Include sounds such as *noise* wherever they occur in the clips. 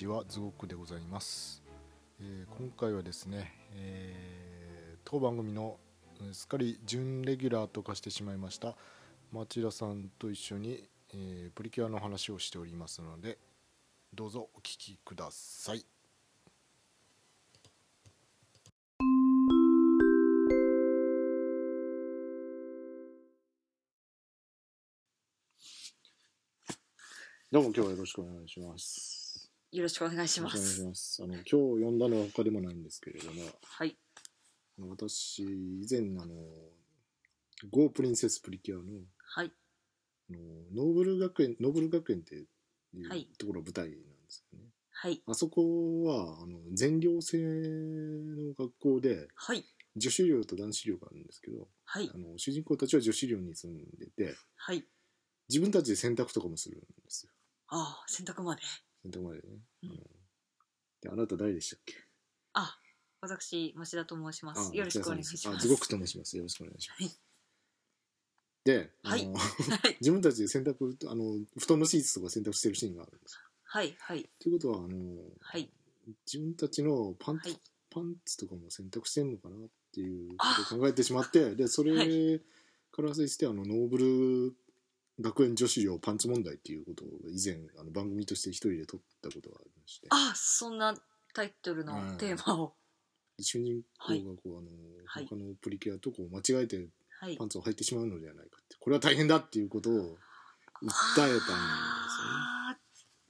ちはズゴックでございます、えー今回はですね、えー当番組のすっかり準レギュラーと化してしまいました町田さんと一緒に、えープリキュアの話をしておりますのでどうぞお聞きください。どうも今日はよろしくお願いします。よろしくお願いします。ますあの今日呼んだのは他でもないんですけれどもはい。私以前あの「ゴープリンセスプリキュアの」はい。あのノーブル学園ノーブル学園っていうはいところが舞台なんですよね、はい。あそこはあの全寮制の学校ではい。女子寮と男子寮があるんですけどはいあ。の主人公たちは女子寮に住んでてはい。自分たちで洗濯とかもするんですよああ、洗濯まで。洗濯までね、うんであなた誰でしたっけ？あ、私、町田と申しまあす。よろしくお願いします。あズゴックと申しますよろしくお願いします、はいであの、はいはい。*laughs* 自分たちで洗濯あの布団のシーツとか洗濯してるシーンがあるんですよはい。はい。ということはあの、はい。自分たちのパンツ、はいパンツとかも洗濯してんのかなっていうことを考えてしまってでそれはから派生してあのノーブル学園女子寮パンツ問題っていうことを以前あの番組として一人で撮ったことがありまして。あ、そんなタイトルのテーマを。主人公がこう、あのはい。他のプリキュアとこう間違えてはい。パ。ンツを履いてしまうのではないかって。これは大変だっていうことを訴えたんあ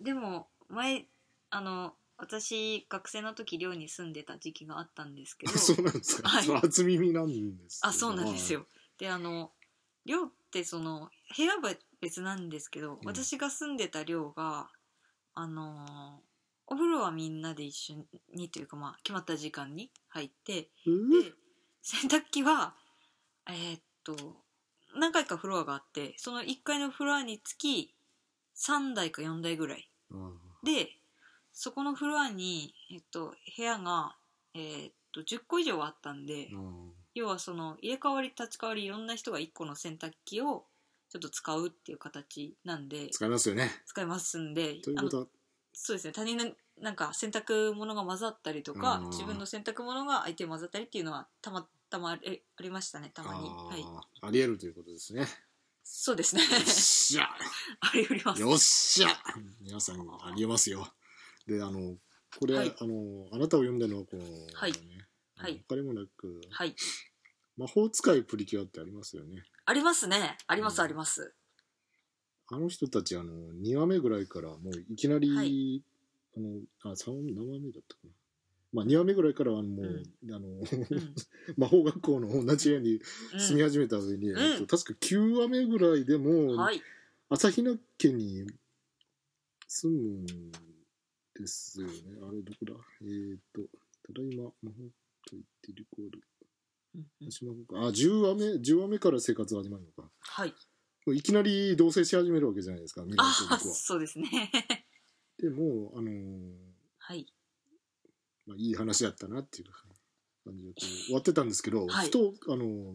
ーでも、前、あの、私、学生の時、寮に住んでた時期があったんですけど。ですよねそうなんですか、はい。それ初耳なんですけど。あそうなんですよ。であの寮ってその部屋は別なんですけど、うん。私が住んでた寮があのお風呂はみんなで一緒にというかまあ決まった時間に入ってうん。で洗濯機はえーっと何回かフロアがあってその1階のフロアにつき3台か4台ぐらい。あでそこのフロアに、えっと、部屋が、えーっと10個以上あったんで。ああ要はその入れ替わり立ち替わりいろんな人が1個の洗濯機をちょっと使うっていう形なんで使いますよね。使いますんでということ。はそうですね。他人のなんか洗濯物が混ざったりとかうん自分の洗濯物が相手に混ざったりっていうのはたまたまありありましたね。たまに。あはい。ー。ありえるということですね。そうですね。よっしゃ。*laughs* ありうります。よっしゃ。皆さんありえますよ。で、あの、これ、はい。あの、あなたを読んだのはこう、はい。ねはい。他でもなく、はい。魔法使いプリキュアってありますよね。ありますね。ありますうん。あります。あの人たち、あの、2話目ぐらいからもういきなり、はい。あの、あ、3何話目だったかな。まあ、2話目ぐらいからはもう、うん。あの、うん。*laughs* 魔法学校の同じ部屋に住みう始めた上に、ん。えっと確か9話目ぐらいでも、んはい。朝比奈家に住むんですよね。あれ、どこだ？えー、と、ただいま、魔法と言ってリコール。あ、10話目、10話目から生活が始まるのか。はい。いきなり同棲し始めるわけじゃないですか、あ僕は。そうですね。でも、あのーはい。まあ、いい話だったなっていう感じでこう終わってたんですけど、はい。ふと、あのー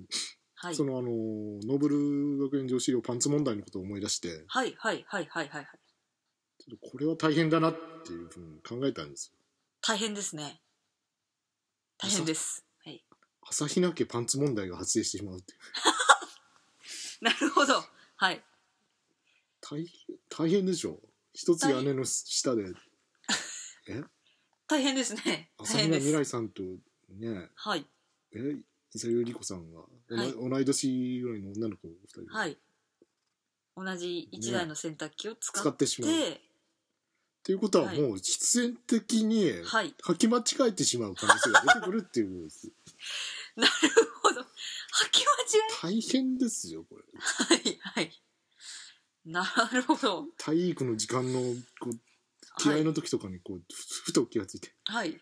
はい。そのあのーノーブル学園女子寮パンツ問題のことを思い出して、はいはいはいはいはい。はいちょっとこれは大変だなっていうふうに考えたんですよ。大変ですね。大変です。はい朝比奈家パンツ問題が発生してしまうっていう。*laughs* なるほど。はい。大変大変でしょ？一つ屋根の下で。え？大変ですね。大朝比変です。奈未来さんとね。はい。え？伊佐由里子さんが、おなはい。同い年ぐらいの女の子2人。ではい。同じ一台の洗濯機を使使っってしまう。ってていうことははい。もう必然的にはい。履き間違えてしまう可能性が出てくるっていうことです。*laughs* なるほど。履き大変ですよこれ。間違いはいはい。なるほど。体育の時間のこう着替えの時とかにこう、ふふと気がついて。はい。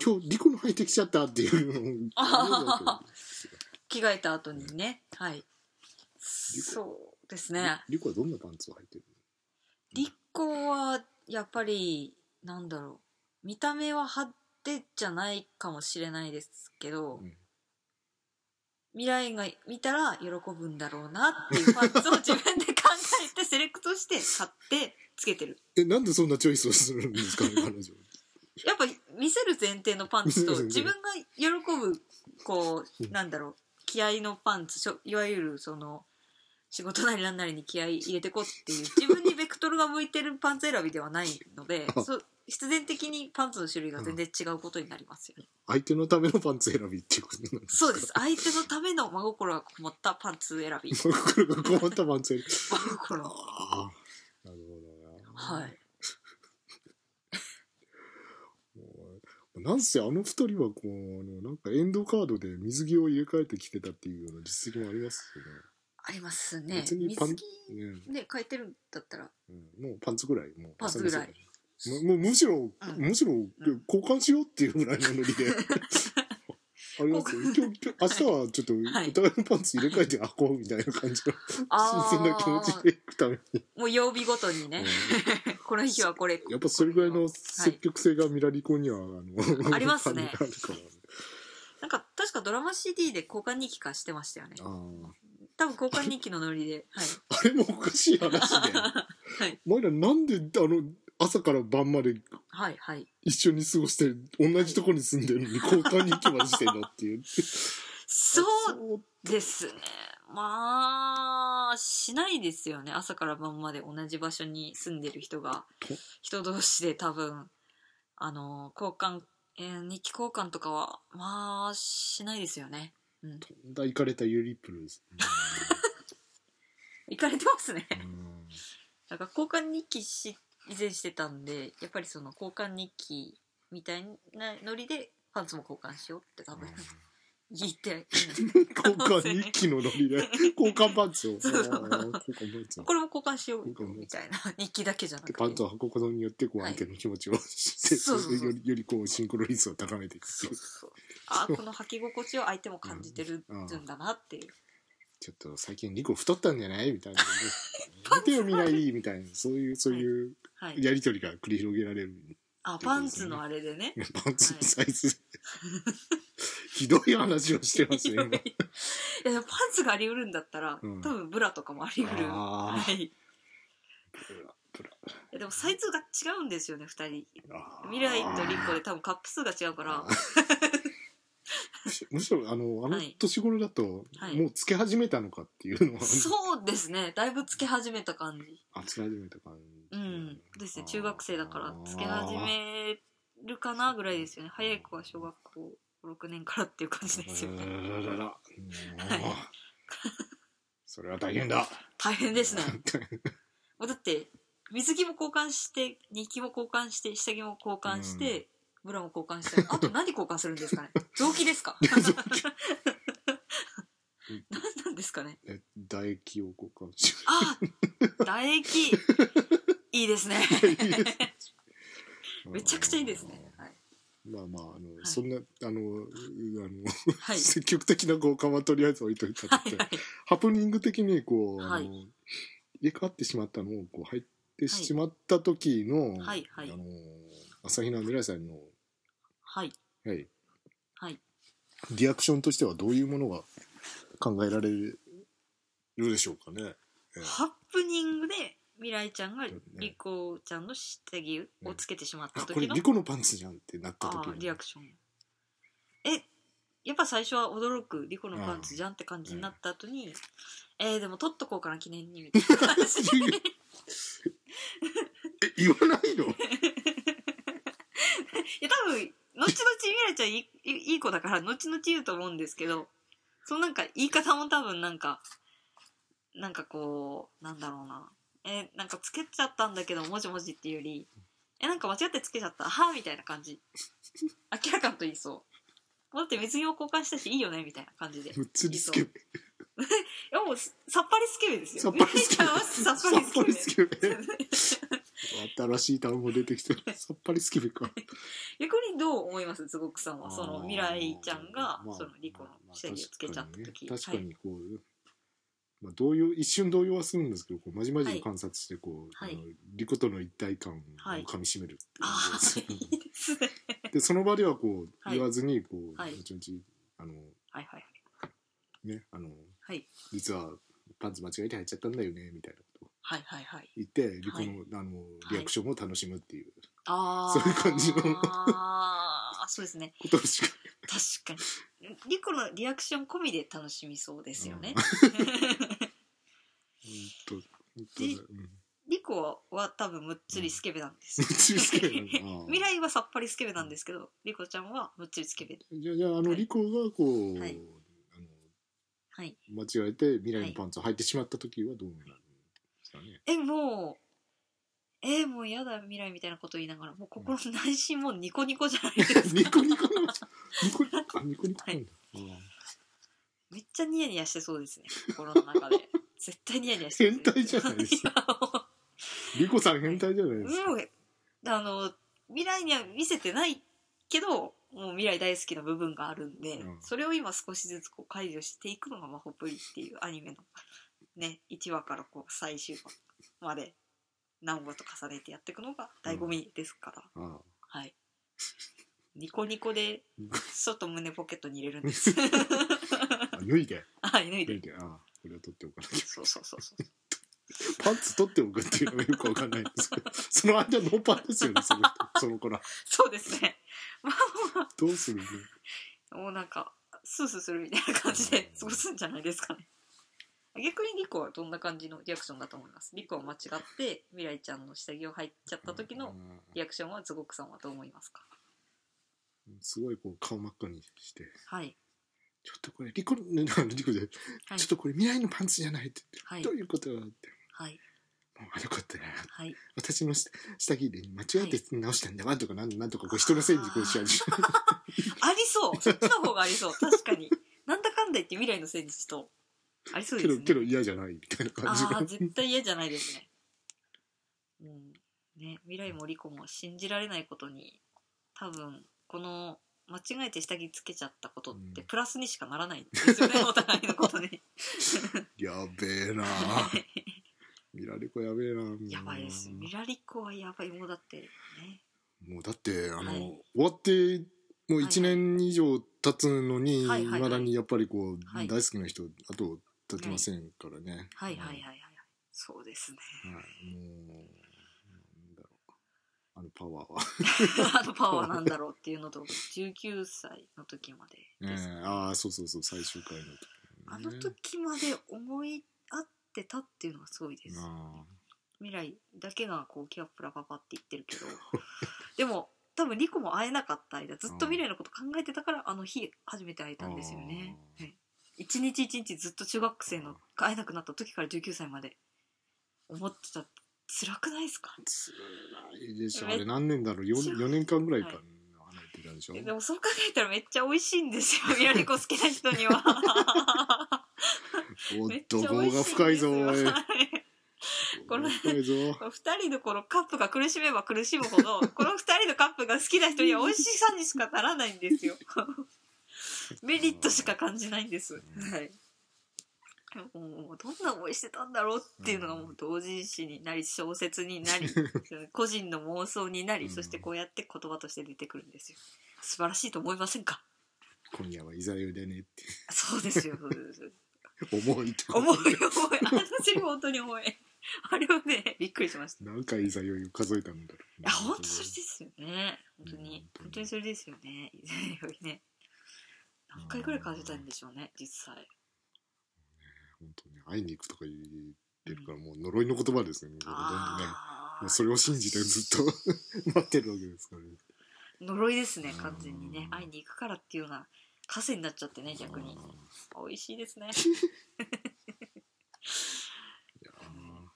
今日リコの履いてきちゃったっていうのをあ *laughs* 着替えた後にね。はい。そうですね。リコはどんなパンツを履いてるリコはやっぱりなんだろう。見た目は派手じゃないかもしれないですけど、うん。未来が見たら喜ぶんだろうなっていうパンツを自分で考えてセレクトして買ってつけてる。えなんでそんなチョイスをするんですかね *laughs* 彼女やっぱ見せる前提のパンツと自分が喜ぶこううん。なんだろう。気合のパンツしょいわゆるその仕事なりなんなりに気合い入れてこうっていう自分にベクトルが向いてるパンツ選びではないのであ *laughs* そう必然的にパンツの種類が全然違うことになりますよね、相手のためのパンツ選びっていうことなんですか？そうです。相手のための真心がこもったパンツ選び。真心がこもったパンツ選び。真心ああなるほどな。はい。*laughs* なんせあの二人はこうなんかエンドカードで水着を入れ替えてきてたっていうような実績もありますよありますね。別にパン水着ね変えてるんだったら。うん、もうパンツぐらいもうパンツぐらい。もうもうむしろ、ん。むしろ交換しようっていうぐらいのノリで。*laughs* ありますよ。今日今日明日はちょっとはい。お互いのパンツ入れ替えて履こうみたいな感じの *laughs* あ新鮮な気持ちでいくために、もう曜日ごとにね、この日はこれ。やっぱそれぐらいの積極性がミラリコには、あのありますね。あるからなんか確かドラマ CD で交換日記化してましたよね。あー多分交換日記のノリではい。*laughs* あれもおかしい話で *laughs* はい。お前らなんであの朝から晩まではいはい。一緒に過ごして同じとこに住んでるのに *laughs* 交換に行きまでしてんのっていう。そうですね。まあしないですよね。朝から晩まで同じ場所に住んでる人が。と。人同士で多分あの交換、えー日記交換とかはまあしないですよねうん。とんだいかれたユリップルです。*laughs* 行かれてますね。うん。なんか交換日記し以前してたんでやっぱりその交換日記みたいなノリでパンツも交換しようって多分言って、交換日記のノリで？*laughs* 交換パンツを？交換パンツこれも交換しようみたいな日記だけじゃなくて。でパンツを履くことによってこうはい。相手の気持ちをして、そうそうそう。よりよりこうシンクロ率を高めていくっていうそうそう *laughs* あこの履き心地を相手も感じてるんだなっていう。ちょっと最近リコ太ったんじゃないみたいな *laughs* 見てよ見ない？みたいな。そういうそういうはい。やりとりが繰り広げられるあパンツのあれでね。*laughs* パンツのサイズ、ひどい話をしてますね今。いやパンツがあり得るんだったら、うん。多分ブラとかもあり得る。はい。でもサイズが違うんですよね2人。未来とリコで多分カップ数が違うからむしろあのあのはい。年頃だと、はい。もうつけ始めたのかっていうのは。そうですね。だいぶつけ始めた感じ。あつけ始めた感じ。うん。ですね。中学生だからつけ始めるかなぐらいですよね。早い子は小学校6年からっていう感じですよね。あらららら *laughs* それは大変だ。大変ですね。*laughs* もうだって水着も交換して日記も交換して下着も交換して、ブラも交換して。*laughs* あと何交換するんですかね？臓器ですか？*laughs* *laughs* 何なんですかね？え唾液を交換しあ唾液。いいですね。めちゃくちゃいいですね、はい、まあまああの、い。そんなあのうあの、はい。積極的な交換はとりあえず置いといたとして、はいはい。ハプニング的にこう、あのはい。入れ替わってしまったのをこう入ってしまった時の、はいはい。あの朝比奈未来さんの、はい。はい、はい。リアクションとしてはどういうものが考えられるでしょうかね。ええ。ハプニングで未来ちゃんがリコちゃんの下着をつけてしまったあこれ時の、リコのパンツじゃんってなったあ時の。ーリアクション。えやっぱ最初は驚くリコのパンツじゃんって感じになった後に、えー、でも取っとこうかな記念にみたいな感じで。*laughs* え言わないの？い *laughs* や多分後々未来ちゃんいいいい子だから後々言うと思うんですけどそのなんか言い方も多分なんかなんかこうなんだろうな。えなんかつけちゃったんだけどもじもじっていうよりえなんか間違ってつけちゃった？はあみたいな感じ。明らかと言いそう。だって水着を交換したしいいよね？みたいな感じでむっつりスケベいやもうささっぱりスケベですよ。さっぱりスケベさっぱりスケベ新しい単語出てきてる。*laughs* さっぱりスケベか。逆にどう思います？つごくさんは。その未来ちゃんがまあそのリコの下着をつけちゃった時、まあ確かにね。確かにこう、まあ、動揺一瞬動揺はするんですけどこうまじまじと観察してこう、はい。あのリコとの一体感をはいかみしめるっていう。ああですいいですね。*laughs* でその場ではこうはい言わずにこう、はい。後々あのはいはい未ねあのはい。実はパンツ間違えて入っちゃったんだよねみたいなはいはいはい。言ってリコの,、はいあのリアクションを楽しむっていう。ああそういう感じの。ああそうですね。ことしか。確かに。リコのリアクション込みで楽しみそうですよね、うん。*laughs* リコは多分むっつりスケベなんですむっつりスケベ *laughs* 未来はさっぱりスケベなんですけどリコちゃんはむっつりスケベじゃあじゃああのリコがこう、はい。間違えて未来のパンツを履いてしまった時はどうなるんですかね、えもうえもうやだ未来みたいなこと言いながらもう心の内心もうニコニコじゃないですか。ニコニコのニコニコあニコニコなんだ、めっちゃニヤニヤしてそうですね。心の中で。*laughs* 絶対ニヤニヤして変態じゃないですか。か *laughs* リコさん変態じゃないですか、もうあの未来には見せてないけどもう未来大好きな部分があるんで、うん。それを今少しずつこう解除していくのが「マホプリ」っていうアニメのね1話からこう最終話まで何話と重ねてやっていくのが醍醐味ですから、あはい。ニコニコでちょっと胸ポケットに入れるんです。あ脱いで。はい脱いで。脱いで。ああこれを取っておかなきゃ。そうそうそうそう。パンツ取っておくっていうのがよくわかんないんですけど。その間ノーパンですよねその人。その子ら。そうですね。まあ。どうするの？もうなんかスースーするみたいな感じで過ごすんじゃないですかね逆にリコはどんな感じのリアクションだと思います？リコは間違って未来ちゃんの下着を履いちゃった時のリアクションはズゴクさんはどう思いますか？うんすごいこう顔真っ赤にして。はい。ちょっとこれリコ *laughs* リコで、はい。ちょっとこれ未来のパンツじゃないって。言って、はい。どういうことよって。はい。もう悪かったな。はい。私の下下着で間違えて直したんだわとかなんなんとかこう人のせいにこうしちゃうありそう。そっちの方がありそう。確かに。なんだかんだ言って未来のせいにしとありそうけですね。どけど嫌じゃないみたいな感じが。ああ絶対嫌じゃないですね。うん。ね未来もリコも信じられないことに多分この間違えて下着つけちゃったことってうん。プラスにしかならないんですよね、お互いのことに。*laughs* やべえな。ミラリコやべえなやばいです。ミラリコはやばい。もうだってね。もうだってあの、はい。終わってもう1年以上経つのに、はいはいはい。まだにやっぱりこう、はい。大好きな人後立ちませんからね、はい。はい。はいはいそうですね。はい、もうなんだろう。あのパワーは。あのパワーなんだろうっていうのと19歳の時までねです、ああそうそうそう最終回の時、ね、あの時まで思い合ってたっていうのがすごいです。あ。未来だけがこうキャップラパパって言ってるけど。でも多分リコも会えなかった間ずっと未来のこと考えてたからあの日初めて会えたんですよね。はい一日一日ずっと中学生の会えなくなった時から19歳まで。思ってた。辛くないですか？ー辛いでしょ。あれ何年だろう？4, 4年間ぐらいか、はい。でしょ？えでもそう考えたらめっちゃ美味しいんですよ。未来子好きな人には。おっと業が深いぞこれ深いぞ。二人のこのカップが苦しめば苦しむほどこの二人のカップが好きな人には美味しさにしかならないんですよメリットしか感じないんです。はい。もうどんな思いしてたんだろうっていうのがもう同人誌になり小説になり *laughs* 個人の妄想になりうん。そしてこうやって言葉として出てくるんですよ。素晴らしいと思いませんか？今夜は居酒屋でねって。そうですよ。そうです重いって重い重い。あのセリフ本当に重い。あれはねびっくりしました。い何回居酒屋を数えたんだろう。や本当それですよね。本当に。うん本当に。それですよね。以前よりね何回ぐらい数えたんでしょうね実際。本当に会いに行くとか言ってるからもう呪いの言葉ですね。もうほとんどねもうそれを信じてずっと *laughs* 待ってるわけですからね。呪いですね完全にね。うん会いに行くからっていうような枷になっちゃってね逆に。あ美味しいですね。ーいやーま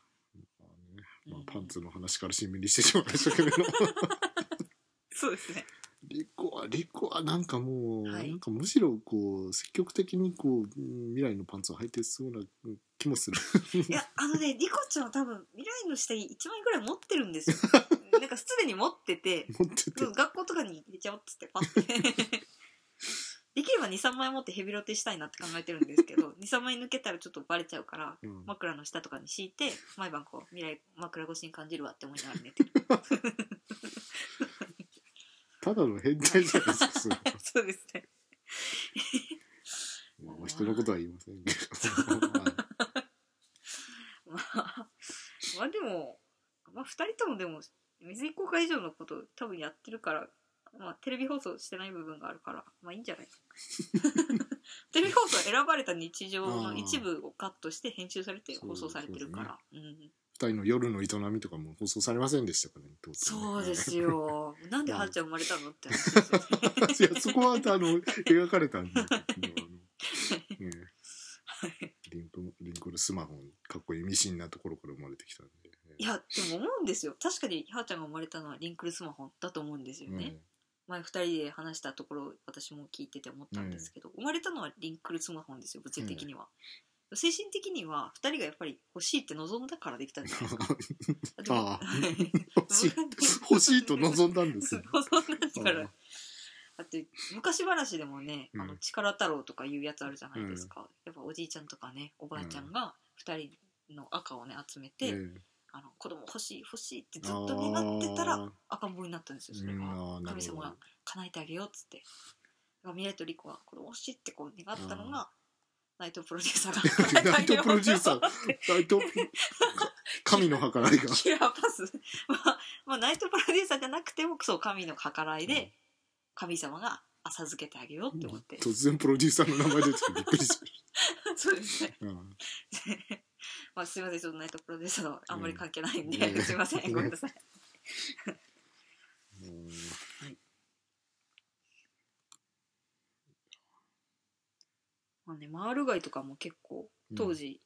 あね。まあパンツの話からしんみりしてしまいましたけれど *laughs* そうですねリコはリコはなんかもう、はい。なんかむしろこう積極的にこううん未来のパンツを履いてそうな気もする。いや *laughs* あのねリコちゃんは多分未来の下着1枚ぐらい持ってるんですよ。*laughs* なんかすでに持ってて持ってて。うん学校とかに入れちゃおうっつってパッて。*laughs* できれば23枚持ってヘビロテしたいなって考えてるんですけど23枚抜けたらちょっとバレちゃうからうん。枕の下とかに敷いて毎晩こう未来枕越しに感じるわって思いながら寝てるただの変態じゃないですかそれ *laughs* そうですね。*laughs* もう人のことは言いませんけど、は *laughs* いまあ、まあでも、まあ、2人ともでも水井公開以上のこと多分やってるから、まあ、テレビ放送してない部分があるからまあいいんじゃない？テレビ放送は選ばれた日常の一部をカットして編集されて放送されてるから。うん二人の夜の営みとかも放送されませんでしたからね当然そうですよ。*laughs* なんではーちゃん生まれたのって。*laughs* いやそこはあの描かれたんであの、*laughs* ね、リンクリンクルスマホかっこいいミシンなところから生まれてきたんで、いやでも思うんですよ。確かにはーちゃんが生まれたのはリンクルスマホだと思うんですよね、ね前2人で話したところ私も聞いてて思ったんですけど、生まれたのはリンクルスマホですよ物理的には、精神的には2人がやっぱり欲しいって望んだからできたんじゃないですか。*laughs* ああはい *laughs* 欲しい。欲しいと望んだんです *laughs* よ望んだから。あだって昔話でもね、うん。あの力太郎とかいうやつあるじゃないですか、やっぱおじいちゃんとかねおばあちゃんが2人の赤をね集めて、えあの子供欲しい欲しいってずっと願ってたらあ赤ん坊になったんですよそれうん。が神様が叶えてあげようっつって。だから未来とリコは子供欲しいってこう願ったのがナイトプロデューサーが。ナイトプロデューサー。ナイト神の計らいが。キラーパス、まあ、まあナイトプロデューサーじゃなくてもそう神の計らいでうん。神様が浅漬けてあげようって思って、突然プロデューサーの名前出てきてびっくりし *laughs* そうですね。うん。*laughs* まあすいません。ちょっとナイトプロデューサーのあんまり関係ないんで、うん。すいません。ごめんなさいうんまあねマール貝とかも結構当時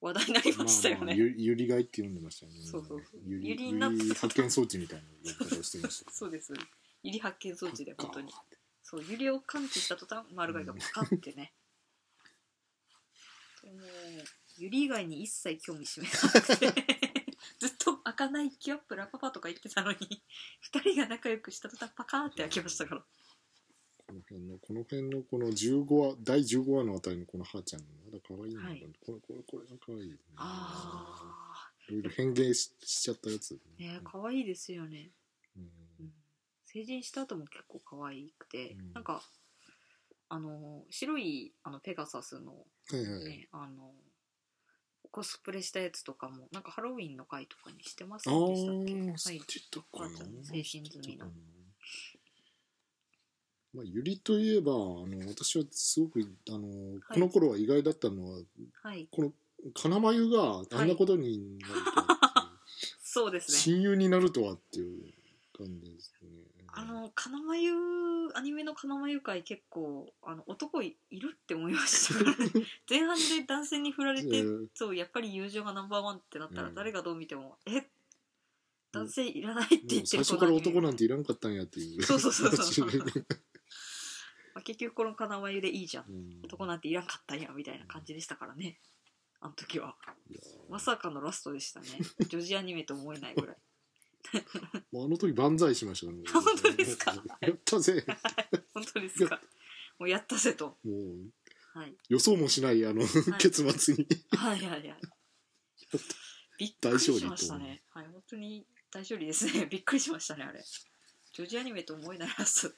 話題になりましたよね、まあまあゆゆりがいって呼んでましたよね。そうそうそう。ゆりゆりになって発見装置みたいな呼び方をしてました *laughs* そうです。ゆり発見装置で本当に。そうゆりを感知した途端丸貝がパカってね。でもゆり以外に一切興味示さなくて。*laughs* ずっと開かないキュアップラパパとか言ってたのに二人が仲良くした途端パカーって開きましたからこの辺のこの辺のこの15話第15話のあたりのこのはーちゃんまだ可愛いのが、はい。これこれこれが可愛い、ね、あいろいろ変形ししちゃったやつ、あね可愛いですよね、うん。うん、成人した後も結構可愛くて、うん。なんかあの白いあのペガサスのはいはい、ね、あのコスプレしたやつとかもなんかハロウィンの回とかにしてませあんでしたっけ？ー、はい。知ってたかな。精神済みのまあ、ゆりといえばあの私はすごくあの、はい。この頃は意外だったのははい。この金眉があんなことになるとはっていう、そうですね親友になるとはっていう感じですね。あの金眉アニメの金眉界結構あの男いいるって思いました。*laughs* 前半で男性に振られて、えー。そうやっぱり友情がナンバーワンってなったらうん。誰がどう見ても、え？男性いらないっても言ってるう最初から男なんていらんかったんやっていう。そうそうそうそう *laughs* まあ、結局この金眉でいいじゃん。うん。男なんていらんかったんやみたいな感じでしたからね。あの時は。まさかのラストでしたね。女児アニメと思えないぐらい。*laughs* もうあの時万歳しましたね。*laughs* 本当ですか？やったぜ。*laughs* 本当ですか？もうやったぜと、もうはい、予想もしないあの、結末に。はいはいはい。びっくりしましたね。はい本当に大勝利ですね。びっくりしましたねあれ。女児アニメと思えないラスト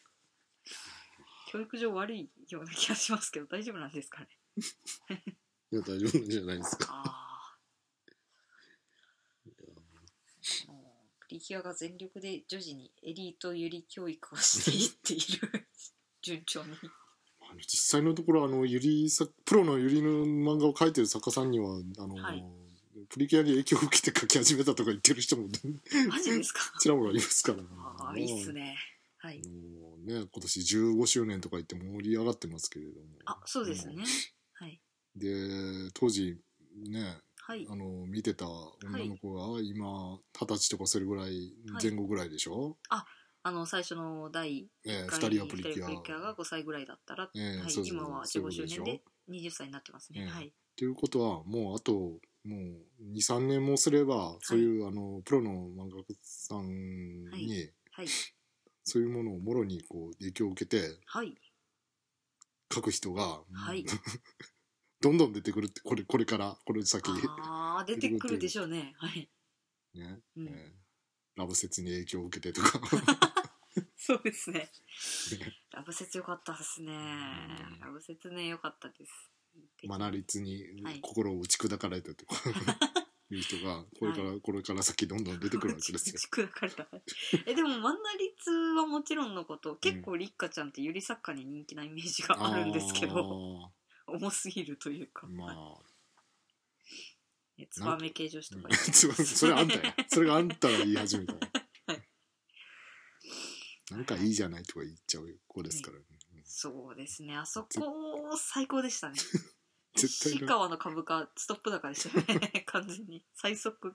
教育上悪いような気がしますけど大丈夫なんですかね？*laughs* いや大丈夫なんじゃないですか。ああプリキュアが全力で女児にエリートゆり教育をしていっている順調に。*laughs* あの実際のところあのゆりさプロのゆりの漫画を描いてる作家さんにはあの、はい。プリキュアに影響を受けて描き始めたとか言ってる人もマジですか？*laughs* ちらほらいますから、ああいいっすねはい。もうね今年15周年とか言って盛り上がってますけれども。あそうですね。はい。で当時ねはい。あの見てた女の子が今二十歳とかそれぐらいはい。前後ぐらいでしょ、あの最初の第1ええ二回人はプリキュアプリキュアが5歳ぐらいだったら、ええはい、今は15そういうことでしょ？周年で20歳になってますね、ええ。はい。ということはもうあともう23年もすればそういう、あのプロの漫画家さんに、はいそういうものをもろにこう影響を受けてはい。書く人が、はい。*laughs* どんどん出てくるってこれこれからこれ先。ああ出てくるでしょうね。はい、ね、うん。えーラブ説に影響を受けてとか。*laughs* そうですね。ラブ説よかったですね。ラブ説ねよかったです。マナリツにはい。心を打ち砕かれたとか、い *laughs* う人がこれから、これから先どんどん出てくるわけですよ。*laughs* えでもマンナリツはもちろんのこと結構リッカちゃんってゆり作家に人気なイメージがあるんですけど重すぎるというか、まはいあ、えツバメ系女子とかう。ん。それあんたや。*laughs* それがあんたが言い始めたわはい。なんかいいじゃないとか言っちゃう子ですからね。そうですね。あそこ最高でしたね絶対な石川の株価ストップ高でしたよね。完全に最速。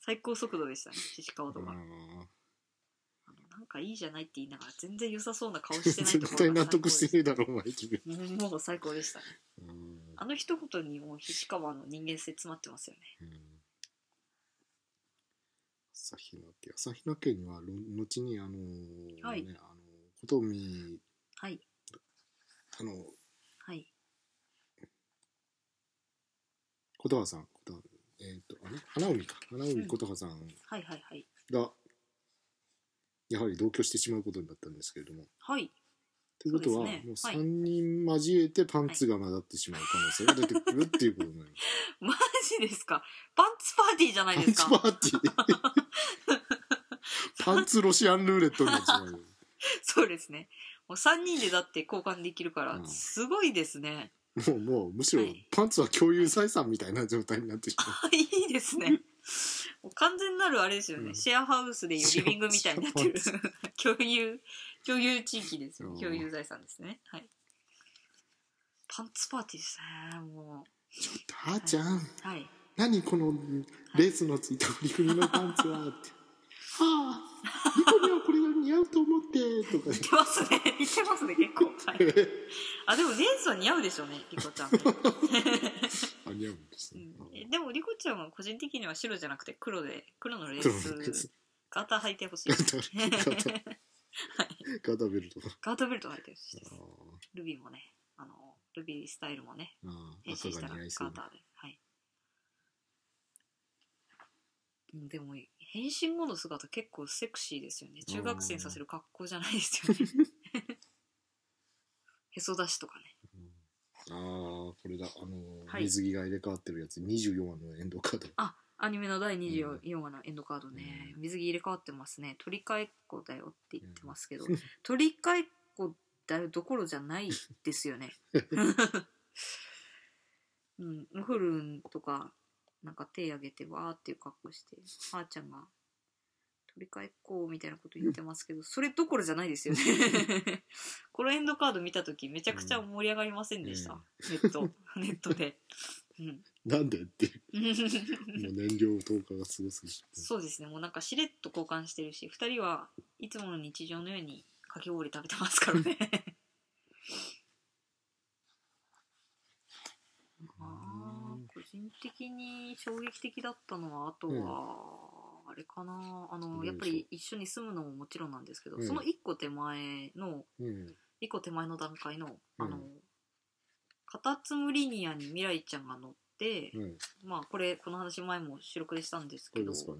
最高速度でしたね。石川とか、なんかいいじゃないって言いながら全然良さそうな顔してないとこ *laughs* 絶対納得してねえだろ、お前自分。最高ですもう最高でした。ねうん。あの一言にもう石川の人間性詰まってますよね。うん。朝日奈家朝日奈家にはろ後にあのーはい。ねあの琴美はい。あのはい琴葉さんえっ、とあれ？花海か。花海うん琴葉さん。はいはいはい。が、やはり同居してしまうことになったんですけれども。はい。ということは、そうですね。もうはい。3人交えてパンツが混ざってしまう可能性が出てくるっていうことになります。*laughs* マジですか？パンツパーティーじゃないパンツですか？パーティー。*laughs* パンツロシアンルーレットになってしまう。そうですね。もう3人でだって交換できるからうん。すごいですね、もう、もう、むしろはい。パンツは共有財産みたいな状態になってしまう。*laughs* あいいですね。もう完全なるあれですよね、うん。シェアハウスでいうリビングみたいになってる。シ共有共有地域ですよ。うん。共有財産ですね。はい。パンツパーティーですねもちょっと、あーちゃん、うはい。何このレースのついた振り組みのパンツはって。はあ、ニコにはこれが似合うと思って、とか。似てますね。似てますね結構、*laughs* はい。あでもレースは似合うでしょうねリコちゃん、*laughs* あ、似合うんですね。うん。えでもリコちゃんは個人的には白じゃなくて黒で黒のレーース。スガーター履いてほしい。ガタ。ガタベルト。ガーターベルト履いてほしいです。あルビーもねあのルビースタイルもね変身赤したらガータ。ーではいうんでも変身後の姿結構セクシーですよね。中学生にさせる格好じゃないですよね。*laughs* へそ出しとかね。ああ、これだ。あのー、はい。水着が入れ替わってるやつ、24話のエンドカード。あアニメの第24話のエンドカードね、うん。水着入れ替わってますね。取り替えっこだよって言ってますけど、うん。*laughs* 取り替えっこだよどころじゃないですよね。*laughs* うん。ムフルンとかなんか手挙げてわーっていう格好してあーちゃんが取り替えっこみたいなこと言ってますけどそれどころじゃないですよね。*laughs* このエンドカード見た時めちゃくちゃ盛り上がりませんでした、うん。ネット。ネットで。うん。なんでっていう。*laughs* もう燃料投下がすごすぎて。そうですね。もうなんかしれっと交換してるし2人はいつもの日常のようにかき氷食べてますからねあー個人的に衝撃的だったのはあとは、あれかな。あのやっぱり一緒に住むのももちろんなんですけど、うん。その一個手前のうん。一個手前の段階のあの、うんカタツムリニアに未来ちゃんが乗って、うん。まあこれこの話前も収録でしたんですけどそ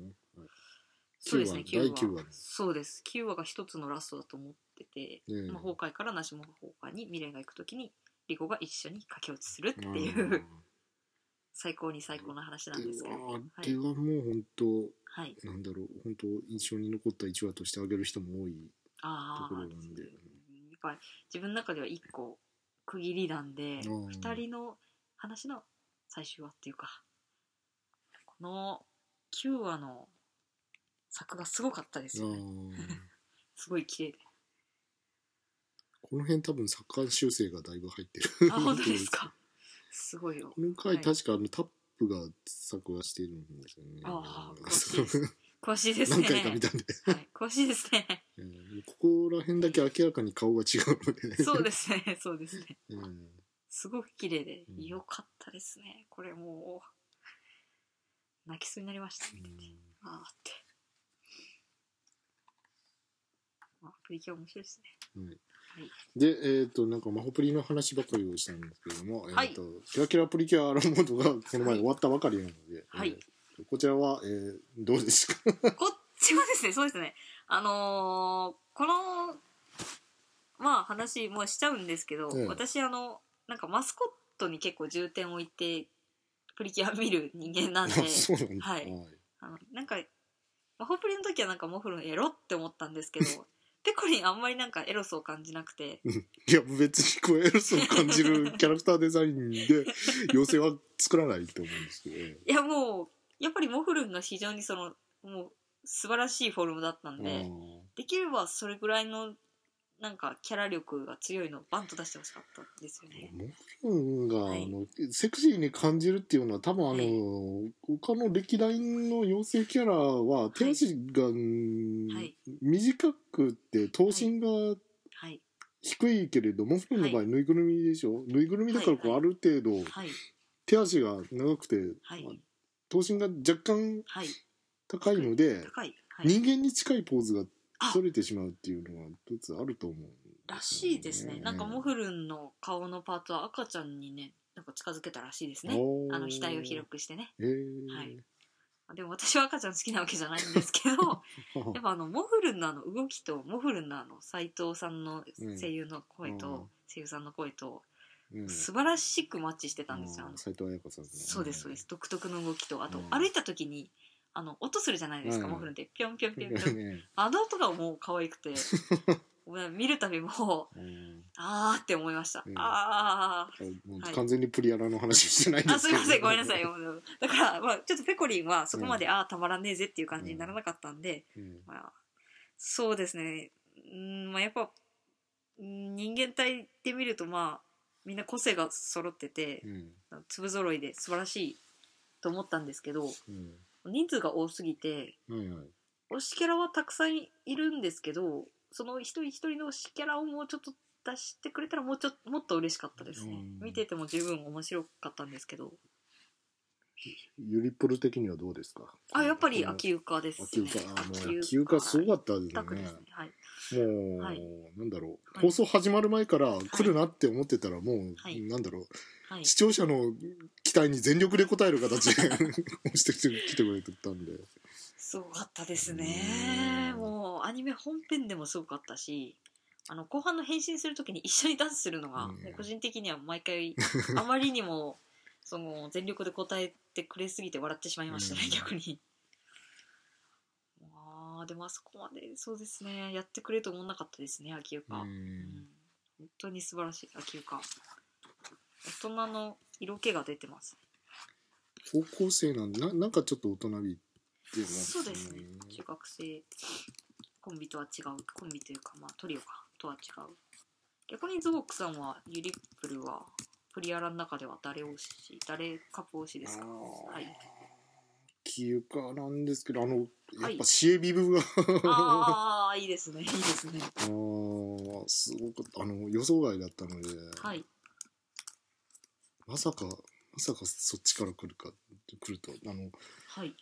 うですね。9 9話第9話話ねそうです。9話が一つのラストだと思ってて、うん。まあ、崩壊からなしも崩壊に未来が行く時にリコが一緒に駆け落ちするってあいうー最高に最高な話なんですけど、あれい、はもう本当、はい、なんだろう、本当印象に残った1話としてあげる人も多い。ああところなんで。やっぱり自分の中では一個区切りなんでうん。二人の話の最終話っていうかこの9話の作がすごかったですよね。*laughs* すごい綺麗で。この辺多分サッカー修正がだいぶ入ってる。あ本当ですか？すごいよ。この回、はい。確かあのタップが作画してるんですよね。あーそう詳しいです詳しいです何ね回か見たんで、はい、詳しいですね。うんここら辺だけ明らかに顔が違うので、ね、そうですね。そうですね。*laughs* うん。すごく綺麗でうん。よかったですね。これもう泣きそうになりました。見てて。ああって。まあプリキュア面白いですね。はいはいで、えっ、と、なんか、マホプリの話ばかりをしたんですけども、はいえっ、と、キラキラプリキュアアラモードがこの前終わったばかりなので、はい。えーとこちらは、えーどうですか？*laughs* こっちはですねそうですね。あのーこのまあ話もうしちゃうんですけど、うん私あのなんかマスコットに結構重点を置いてプリキュア見る人間なんで *laughs* はい。あのなんか魔法プリの時はなんかモフルンエロって思ったんですけどペコリンあんまりなんかエロスを感じなくて。いや別にこうエロスを感じるキャラクターデザインで *laughs* 妖精は作らないと思うんですけどいやもうやっぱりモフルンが非常にそのもう素晴らしいフォルムだったんでできればそれぐらいのなんかキャラ力が強いのをバンと出してほしかったんですよね。モフルンが、はい。あのセクシーに感じるっていうのは多分あの、はい他の歴代の妖精キャラは手足が、うんはい。短くて頭身がはい。低いけれど、モフルンの場合ぬいぐるみでしょ？ぬいぐるみだからこう、はいある程度はい。手足が長くて、はい。まあ頭身が若干はい。高いので、人間に近いポーズがあ。取れてしまうっていうのは一つあると思うね。らしいですね。なんかモフルンの顔のパーツは赤ちゃんにねなんか近づけたらしいですね。あの額を広くしてね。へー。はい。でも私は赤ちゃん好きなわけじゃないんですけど *laughs* やっぱあのモフルンのあの動きとモフルンのあの斎藤さんの声優の声と、うん。声優さんの声とうん。素晴らしくマッチしてたんですよ。あの斉藤彩子さんね。そうですそうです。独特の動きとあとうん。歩いた時にあの音するじゃないですか、うん。モフルンって。ピョンピョンピョンピョンねあの音がもう可愛くて。*laughs* 見るたびもううん。あーって思いました、うん。あもうはい。完全にプリアラの話してないんーあですけど。すいませんごめんなさい。も *laughs* うだから、まあ、ちょっとペコリンはそこまで、ああたまらねえぜっていう感じにならなかったんで、うん。まあ、そうですね。うんまあやっぱうん人間体で見るとまあみんな個性が揃っててうん。粒揃いで素晴らしいと思ったんですけどうん人数が多すぎてはいはい推しキャラはたくさんいるんですけどその一人一人の推しキャラをもうちょっと出してくれたらもうちょっともっと嬉しかったですね。うん。見てても十分面白かったんですけど。ユリプル的にはどうですか？あやっぱり秋床ですね。秋床あもう秋秋床すごかったですね。ねはい。もう、はい。なんだろう、はい。放送始まる前から来るなって思ってたらもう、はい。なんだろう。はい。視聴者の期待に全力で応える形で *laughs* 押してきてくれてたんで。すごかったですね。うんもうアニメ本編でもすごかったしあの後半の変身するときに一緒にダンスするのが、個人的には毎回あまりにもその全力で答えてくれすぎて笑ってしまいましたね、うん。逆に。あーでもあそこまでそうですねやってくれると思わなかったですね秋床、ううん。ん。本当に素晴らしい秋床大人の色気が出てます。高校生なんでななんかちょっと大人びってますそうですね。中学生。コンビとは違う。コンビというかまあトリオか。とは違う。逆にズボックさんはユリップルはプリアラの中では誰推し誰カップ推しですか？あー。はい。キユカなんですけどあのやはい。っぱシエビブが、ああいいですね。いいですね。あーすごくあの予想外だったので、はいまさかまさかそっちから来るか来るとあのはい。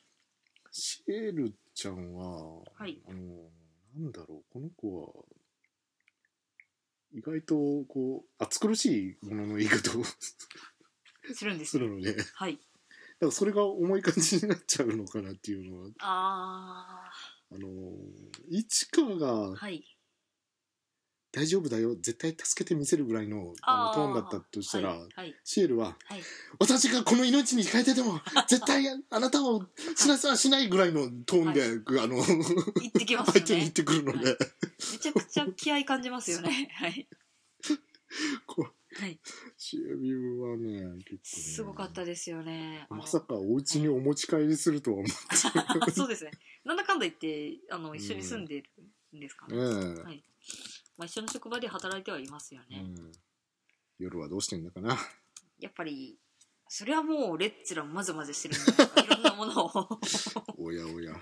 シエルちゃんは、はい。あのなんだろうこの子は意外とこう暑苦しいものの言い方を *laughs* するんですするのでだかはいらそれが重い感じになっちゃうのかなっていうのはああの市川があはい大丈夫だよ絶対助けてみせるぐらいのあのあトーンだったとしたら、はいはい、シエルははい、私がこの命に変えてでも *laughs* 絶対あなたを死なせはしないぐらいのトーンで、あの行ってきますよ相手に言ねってくるので、はめちゃくちゃ気合感じますよね。*laughs* はい。こうはい。シエビブはね結構ねすごかったですよね。まさかお家にお持ち帰りするとは思って。*laughs* そうですね。なんだかんだ言って、あの、一緒に住んでるんですかね。ねえ、はい。まあ、一緒の職場で働いてはいますよね。うん、夜はどうしてんだかなやっぱり、それはもう、レッツラまずまずしてるんじゃないろんなものを。おやおや